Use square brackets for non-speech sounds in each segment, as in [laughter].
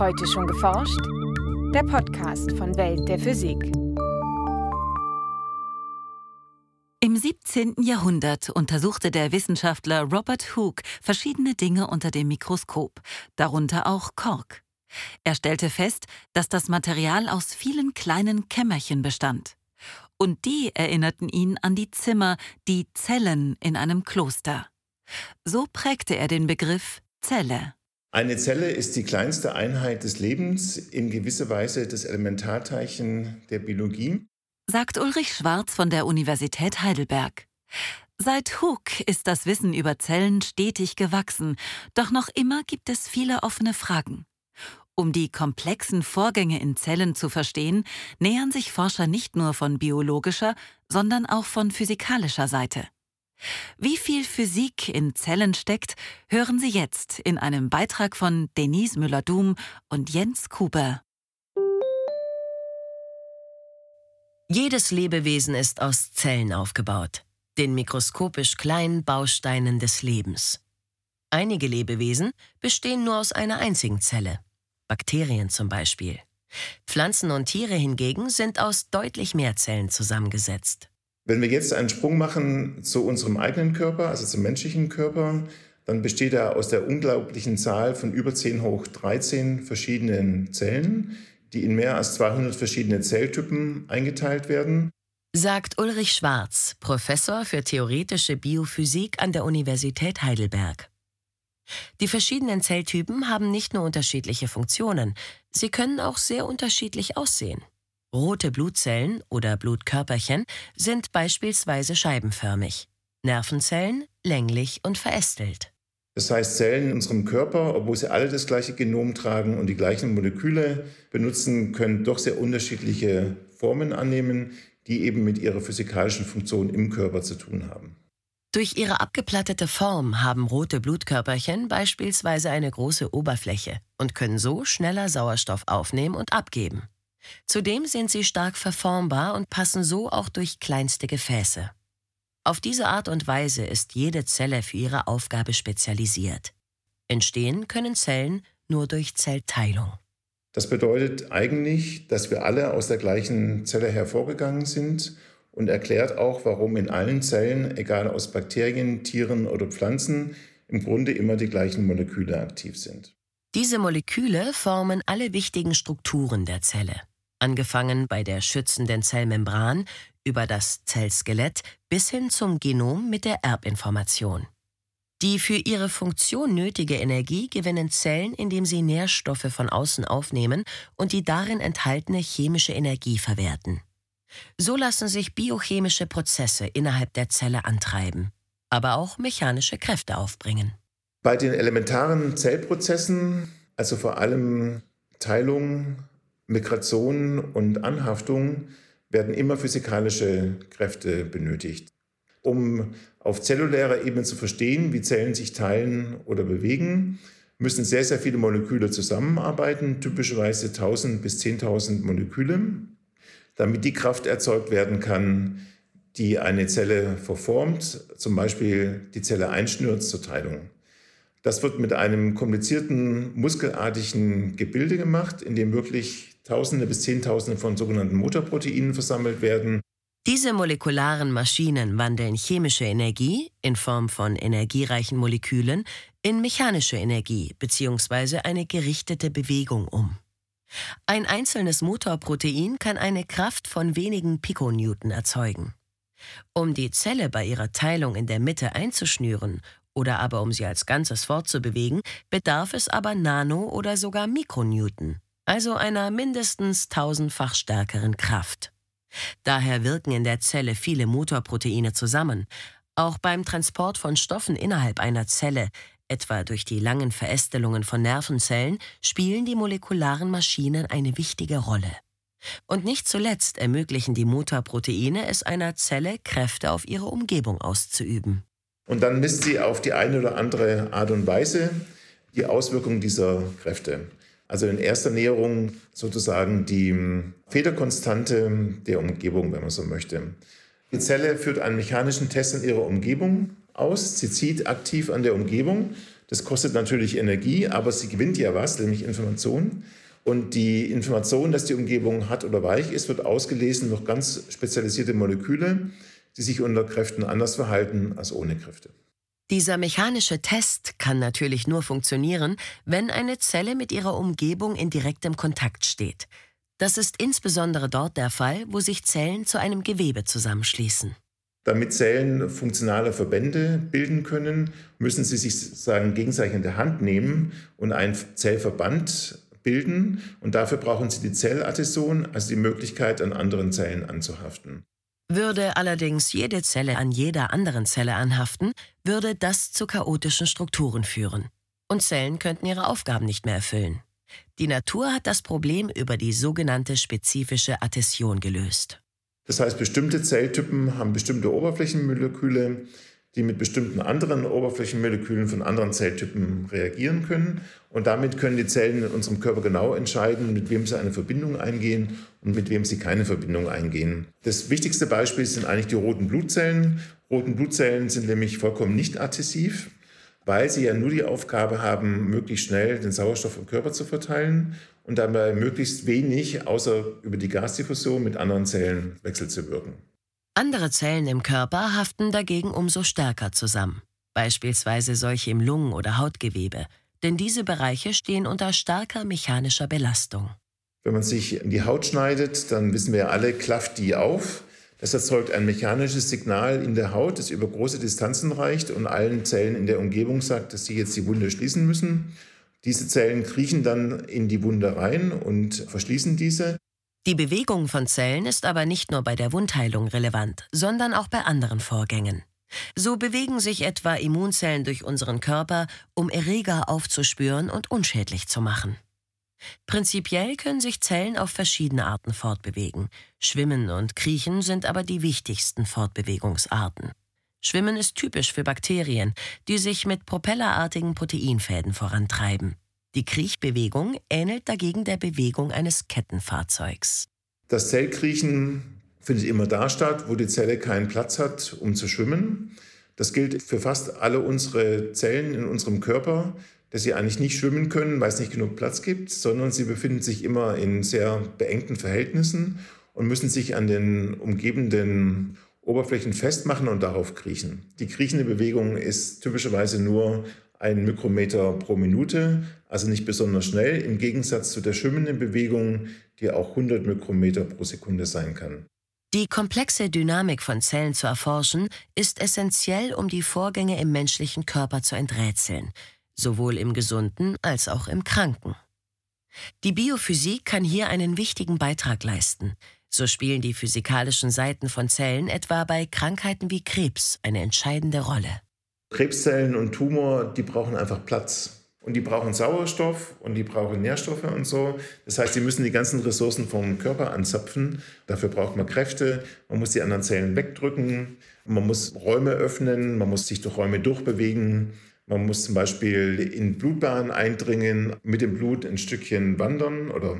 Heute schon geforscht? Der Podcast von Welt der Physik. Im 17. Jahrhundert untersuchte der Wissenschaftler Robert Hooke verschiedene Dinge unter dem Mikroskop, darunter auch Kork. Er stellte fest, dass das Material aus vielen kleinen Kämmerchen bestand. Und die erinnerten ihn an die Zimmer, die Zellen in einem Kloster. So prägte er den Begriff Zelle. Eine Zelle ist die kleinste Einheit des Lebens, in gewisser Weise das Elementarteilchen der Biologie, sagt Ulrich Schwarz von der Universität Heidelberg. Seit Hooke ist das Wissen über Zellen stetig gewachsen, doch noch immer gibt es viele offene Fragen. Um die komplexen Vorgänge in Zellen zu verstehen, nähern sich Forscher nicht nur von biologischer, sondern auch von physikalischer Seite. Wie viel Physik in Zellen steckt, hören Sie jetzt in einem Beitrag von Denise Müller-Dum und Jens Kuber. Jedes Lebewesen ist aus Zellen aufgebaut, den mikroskopisch kleinen Bausteinen des Lebens. Einige Lebewesen bestehen nur aus einer einzigen Zelle, Bakterien zum Beispiel. Pflanzen und Tiere hingegen sind aus deutlich mehr Zellen zusammengesetzt. Wenn wir jetzt einen Sprung machen zu unserem eigenen Körper, also zum menschlichen Körper, dann besteht er aus der unglaublichen Zahl von über 10 hoch 13 verschiedenen Zellen, die in mehr als 200 verschiedene Zelltypen eingeteilt werden. Sagt Ulrich Schwarz, Professor für theoretische Biophysik an der Universität Heidelberg. Die verschiedenen Zelltypen haben nicht nur unterschiedliche Funktionen, sie können auch sehr unterschiedlich aussehen. Rote Blutzellen oder Blutkörperchen sind beispielsweise scheibenförmig, Nervenzellen länglich und verästelt. Das heißt, Zellen in unserem Körper, obwohl sie alle das gleiche Genom tragen und die gleichen Moleküle benutzen, können doch sehr unterschiedliche Formen annehmen, die eben mit ihrer physikalischen Funktion im Körper zu tun haben. Durch ihre abgeplattete Form haben rote Blutkörperchen beispielsweise eine große Oberfläche und können so schneller Sauerstoff aufnehmen und abgeben. Zudem sind sie stark verformbar und passen so auch durch kleinste Gefäße. Auf diese Art und Weise ist jede Zelle für ihre Aufgabe spezialisiert. Entstehen können Zellen nur durch Zellteilung. Das bedeutet eigentlich, dass wir alle aus der gleichen Zelle hervorgegangen sind und erklärt auch, warum in allen Zellen, egal aus Bakterien, Tieren oder Pflanzen, im Grunde immer die gleichen Moleküle aktiv sind. Diese Moleküle formen alle wichtigen Strukturen der Zelle angefangen bei der schützenden Zellmembran über das Zellskelett bis hin zum Genom mit der Erbinformation. Die für ihre Funktion nötige Energie gewinnen Zellen, indem sie Nährstoffe von außen aufnehmen und die darin enthaltene chemische Energie verwerten. So lassen sich biochemische Prozesse innerhalb der Zelle antreiben, aber auch mechanische Kräfte aufbringen. Bei den elementaren Zellprozessen, also vor allem Teilung, Migration und Anhaftung werden immer physikalische Kräfte benötigt. Um auf zellulärer Ebene zu verstehen, wie Zellen sich teilen oder bewegen, müssen sehr, sehr viele Moleküle zusammenarbeiten, typischerweise 1000 bis 10.000 Moleküle, damit die Kraft erzeugt werden kann, die eine Zelle verformt, zum Beispiel die Zelle einschnürt zur Teilung. Das wird mit einem komplizierten muskelartigen Gebilde gemacht, in dem wirklich Tausende bis Zehntausende von sogenannten Mutterproteinen versammelt werden. Diese molekularen Maschinen wandeln chemische Energie in Form von energiereichen Molekülen in mechanische Energie bzw. eine gerichtete Bewegung um. Ein einzelnes Motorprotein kann eine Kraft von wenigen Pikonewton erzeugen. Um die Zelle bei ihrer Teilung in der Mitte einzuschnüren oder aber um sie als Ganzes fortzubewegen, bedarf es aber Nano- oder sogar Mikronewton also einer mindestens tausendfach stärkeren Kraft. Daher wirken in der Zelle viele Motorproteine zusammen. Auch beim Transport von Stoffen innerhalb einer Zelle, etwa durch die langen Verästelungen von Nervenzellen, spielen die molekularen Maschinen eine wichtige Rolle. Und nicht zuletzt ermöglichen die Motorproteine es einer Zelle, Kräfte auf ihre Umgebung auszuüben. Und dann misst sie auf die eine oder andere Art und Weise die Auswirkungen dieser Kräfte. Also in erster Näherung sozusagen die Federkonstante der Umgebung, wenn man so möchte. Die Zelle führt einen mechanischen Test in ihrer Umgebung aus. Sie zieht aktiv an der Umgebung. Das kostet natürlich Energie, aber sie gewinnt ja was, nämlich Information. Und die Information, dass die Umgebung hart oder weich ist, wird ausgelesen durch ganz spezialisierte Moleküle, die sich unter Kräften anders verhalten als ohne Kräfte. Dieser mechanische Test kann natürlich nur funktionieren, wenn eine Zelle mit ihrer Umgebung in direktem Kontakt steht. Das ist insbesondere dort der Fall, wo sich Zellen zu einem Gewebe zusammenschließen. Damit Zellen funktionale Verbände bilden können, müssen sie sich sagen, gegenseitig in der Hand nehmen und einen Zellverband bilden. Und dafür brauchen sie die Zelladhäsion, also die Möglichkeit, an anderen Zellen anzuhaften. Würde allerdings jede Zelle an jeder anderen Zelle anhaften, würde das zu chaotischen Strukturen führen. Und Zellen könnten ihre Aufgaben nicht mehr erfüllen. Die Natur hat das Problem über die sogenannte spezifische Adhäsion gelöst. Das heißt, bestimmte Zelltypen haben bestimmte Oberflächenmoleküle, die mit bestimmten anderen Oberflächenmolekülen von anderen Zelltypen reagieren können. Und damit können die Zellen in unserem Körper genau entscheiden, mit wem sie eine Verbindung eingehen und mit wem sie keine Verbindung eingehen. Das wichtigste Beispiel sind eigentlich die roten Blutzellen. Roten Blutzellen sind nämlich vollkommen nicht adhäsiv, weil sie ja nur die Aufgabe haben, möglichst schnell den Sauerstoff im Körper zu verteilen und dabei möglichst wenig, außer über die Gasdiffusion, mit anderen Zellen wechselzuwirken. Andere Zellen im Körper haften dagegen umso stärker zusammen, beispielsweise solche im Lungen- oder Hautgewebe, denn diese Bereiche stehen unter starker mechanischer Belastung. Wenn man sich in die Haut schneidet, dann wissen wir alle, klafft die auf. Das erzeugt ein mechanisches Signal in der Haut, das über große Distanzen reicht und allen Zellen in der Umgebung sagt, dass sie jetzt die Wunde schließen müssen. Diese Zellen kriechen dann in die Wunde rein und verschließen diese. Die Bewegung von Zellen ist aber nicht nur bei der Wundheilung relevant, sondern auch bei anderen Vorgängen. So bewegen sich etwa Immunzellen durch unseren Körper, um Erreger aufzuspüren und unschädlich zu machen. Prinzipiell können sich Zellen auf verschiedene Arten fortbewegen. Schwimmen und Kriechen sind aber die wichtigsten Fortbewegungsarten. Schwimmen ist typisch für Bakterien, die sich mit propellerartigen Proteinfäden vorantreiben. Die Kriechbewegung ähnelt dagegen der Bewegung eines Kettenfahrzeugs. Das Zellkriechen findet immer da statt, wo die Zelle keinen Platz hat, um zu schwimmen. Das gilt für fast alle unsere Zellen in unserem Körper, dass sie eigentlich nicht schwimmen können, weil es nicht genug Platz gibt, sondern sie befinden sich immer in sehr beengten Verhältnissen und müssen sich an den umgebenden Oberflächen festmachen und darauf kriechen. Die kriechende Bewegung ist typischerweise nur ein Mikrometer pro Minute, also nicht besonders schnell, im Gegensatz zu der schwimmenden Bewegung, die auch 100 Mikrometer pro Sekunde sein kann. Die komplexe Dynamik von Zellen zu erforschen, ist essentiell, um die Vorgänge im menschlichen Körper zu enträtseln, sowohl im gesunden als auch im kranken. Die Biophysik kann hier einen wichtigen Beitrag leisten. So spielen die physikalischen Seiten von Zellen etwa bei Krankheiten wie Krebs eine entscheidende Rolle. Krebszellen und Tumor, die brauchen einfach Platz. Und die brauchen Sauerstoff und die brauchen Nährstoffe und so. Das heißt, sie müssen die ganzen Ressourcen vom Körper anzapfen. Dafür braucht man Kräfte. Man muss die anderen Zellen wegdrücken. Man muss Räume öffnen. Man muss sich durch Räume durchbewegen. Man muss zum Beispiel in Blutbahnen eindringen, mit dem Blut ein Stückchen wandern oder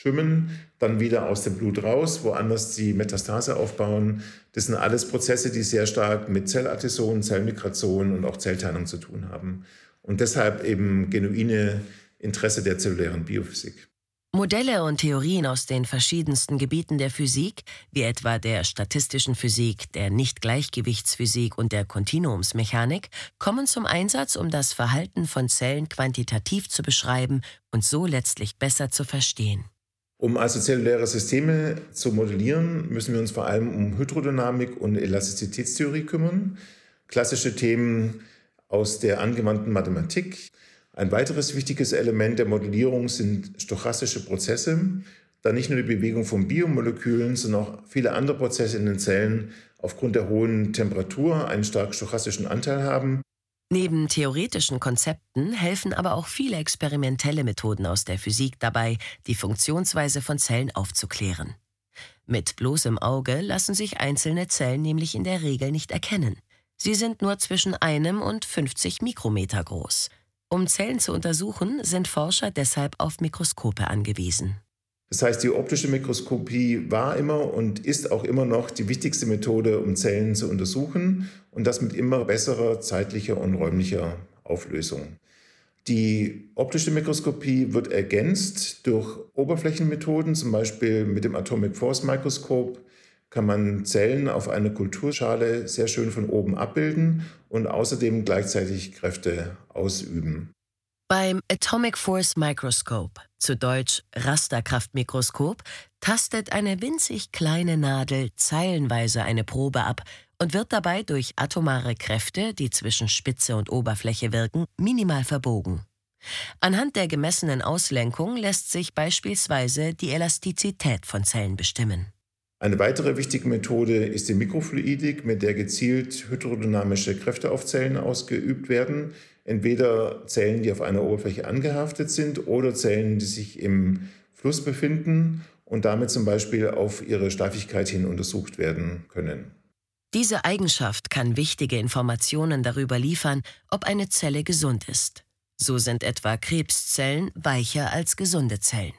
mitschwimmen, dann wieder aus dem Blut raus, woanders die Metastase aufbauen. Das sind alles Prozesse, die sehr stark mit Zelladhäsion, Zellmigration und auch Zellteilung zu tun haben. Und deshalb eben genuine Interesse der zellulären Biophysik. Modelle und Theorien aus den verschiedensten Gebieten der Physik, wie etwa der statistischen Physik, der Nichtgleichgewichtsphysik und der Kontinuumsmechanik, kommen zum Einsatz, um das Verhalten von Zellen quantitativ zu beschreiben und so letztlich besser zu verstehen. Um also zelluläre Systeme zu modellieren, müssen wir uns vor allem um Hydrodynamik und Elastizitätstheorie kümmern. Klassische Themen aus der angewandten Mathematik. Ein weiteres wichtiges Element der Modellierung sind stochastische Prozesse, da nicht nur die Bewegung von Biomolekülen, sondern auch viele andere Prozesse in den Zellen aufgrund der hohen Temperatur einen stark stochastischen Anteil haben. Neben theoretischen Konzepten helfen aber auch viele experimentelle Methoden aus der Physik dabei, die Funktionsweise von Zellen aufzuklären. Mit bloßem Auge lassen sich einzelne Zellen nämlich in der Regel nicht erkennen. Sie sind nur zwischen einem und 50 Mikrometer groß. Um Zellen zu untersuchen, sind Forscher deshalb auf Mikroskope angewiesen. Das heißt, die optische Mikroskopie war immer und ist auch immer noch die wichtigste Methode, um Zellen zu untersuchen und das mit immer besserer zeitlicher und räumlicher Auflösung. Die optische Mikroskopie wird ergänzt durch Oberflächenmethoden, zum Beispiel mit dem Atomic Force Mikroskop kann man Zellen auf einer Kulturschale sehr schön von oben abbilden und außerdem gleichzeitig Kräfte ausüben. Beim Atomic Force Microscope, zu Deutsch Rasterkraftmikroskop, tastet eine winzig kleine Nadel zeilenweise eine Probe ab und wird dabei durch atomare Kräfte, die zwischen Spitze und Oberfläche wirken, minimal verbogen. Anhand der gemessenen Auslenkung lässt sich beispielsweise die Elastizität von Zellen bestimmen. Eine weitere wichtige Methode ist die Mikrofluidik, mit der gezielt hydrodynamische Kräfte auf Zellen ausgeübt werden. Entweder Zellen, die auf einer Oberfläche angehaftet sind oder Zellen, die sich im Fluss befinden und damit zum Beispiel auf ihre Steifigkeit hin untersucht werden können. Diese Eigenschaft kann wichtige Informationen darüber liefern, ob eine Zelle gesund ist. So sind etwa Krebszellen weicher als gesunde Zellen.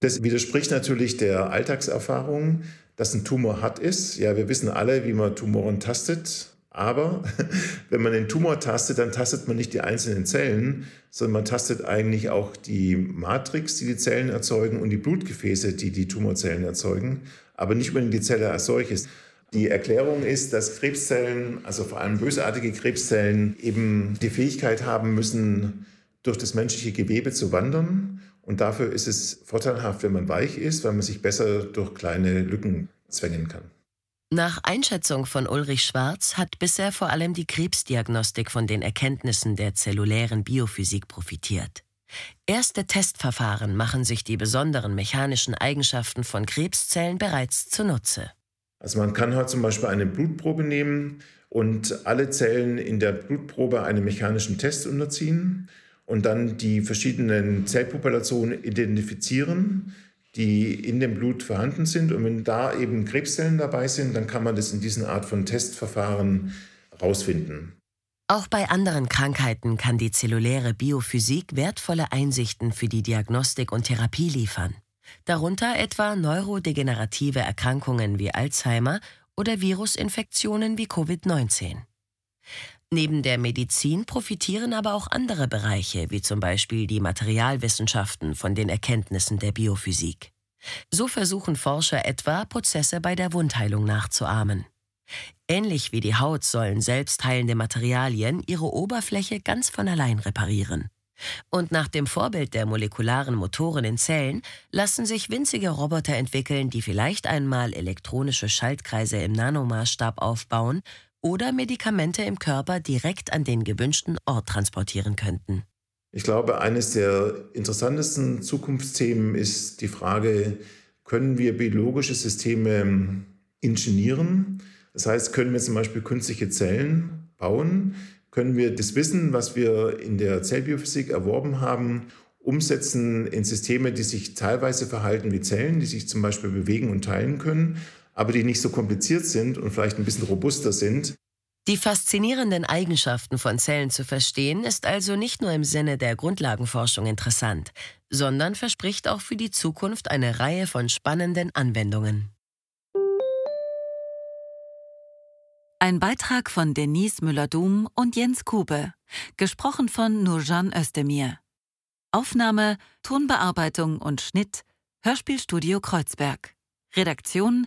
Das widerspricht natürlich der Alltagserfahrung dass ein Tumor hart ist. Ja, wir wissen alle, wie man Tumoren tastet. Aber [laughs] wenn man den Tumor tastet, dann tastet man nicht die einzelnen Zellen, sondern man tastet eigentlich auch die Matrix, die die Zellen erzeugen und die Blutgefäße, die die Tumorzellen erzeugen, aber nicht unbedingt die Zelle als solches. Die Erklärung ist, dass Krebszellen, also vor allem bösartige Krebszellen, eben die Fähigkeit haben müssen, durch das menschliche Gewebe zu wandern und dafür ist es vorteilhaft, wenn man weich ist, weil man sich besser durch kleine Lücken zwängen kann. Nach Einschätzung von Ulrich Schwarz hat bisher vor allem die Krebsdiagnostik von den Erkenntnissen der zellulären Biophysik profitiert. Erste Testverfahren machen sich die besonderen mechanischen Eigenschaften von Krebszellen bereits zunutze. Also man kann halt zum Beispiel eine Blutprobe nehmen und alle Zellen in der Blutprobe einem mechanischen Test unterziehen und dann die verschiedenen Zellpopulationen identifizieren, die in dem Blut vorhanden sind. Und wenn da eben Krebszellen dabei sind, dann kann man das in diesen Art von Testverfahren rausfinden. Auch bei anderen Krankheiten kann die zelluläre Biophysik wertvolle Einsichten für die Diagnostik und Therapie liefern. Darunter etwa neurodegenerative Erkrankungen wie Alzheimer oder Virusinfektionen wie Covid-19. Neben der Medizin profitieren aber auch andere Bereiche, wie zum Beispiel die Materialwissenschaften, von den Erkenntnissen der Biophysik. So versuchen Forscher etwa, Prozesse bei der Wundheilung nachzuahmen. Ähnlich wie die Haut sollen selbstheilende Materialien ihre Oberfläche ganz von allein reparieren. Und nach dem Vorbild der molekularen Motoren in Zellen lassen sich winzige Roboter entwickeln, die vielleicht einmal elektronische Schaltkreise im Nanomaßstab aufbauen oder Medikamente im Körper direkt an den gewünschten Ort transportieren könnten. Ich glaube, eines der interessantesten Zukunftsthemen ist die Frage, können wir biologische Systeme ingenieren? Das heißt, können wir zum Beispiel künstliche Zellen bauen? Können wir das Wissen, was wir in der Zellbiophysik erworben haben, umsetzen in Systeme, die sich teilweise verhalten wie Zellen, die sich zum Beispiel bewegen und teilen können, aber die nicht so kompliziert sind und vielleicht ein bisschen robuster sind. Die faszinierenden Eigenschaften von Zellen zu verstehen, ist also nicht nur im Sinne der Grundlagenforschung interessant, sondern verspricht auch für die Zukunft eine Reihe von spannenden Anwendungen. Ein Beitrag von Denise Müller-Dum und Jens Kube, gesprochen von Nurjan Özdemir. Aufnahme, Tonbearbeitung und Schnitt Hörspielstudio Kreuzberg. Redaktion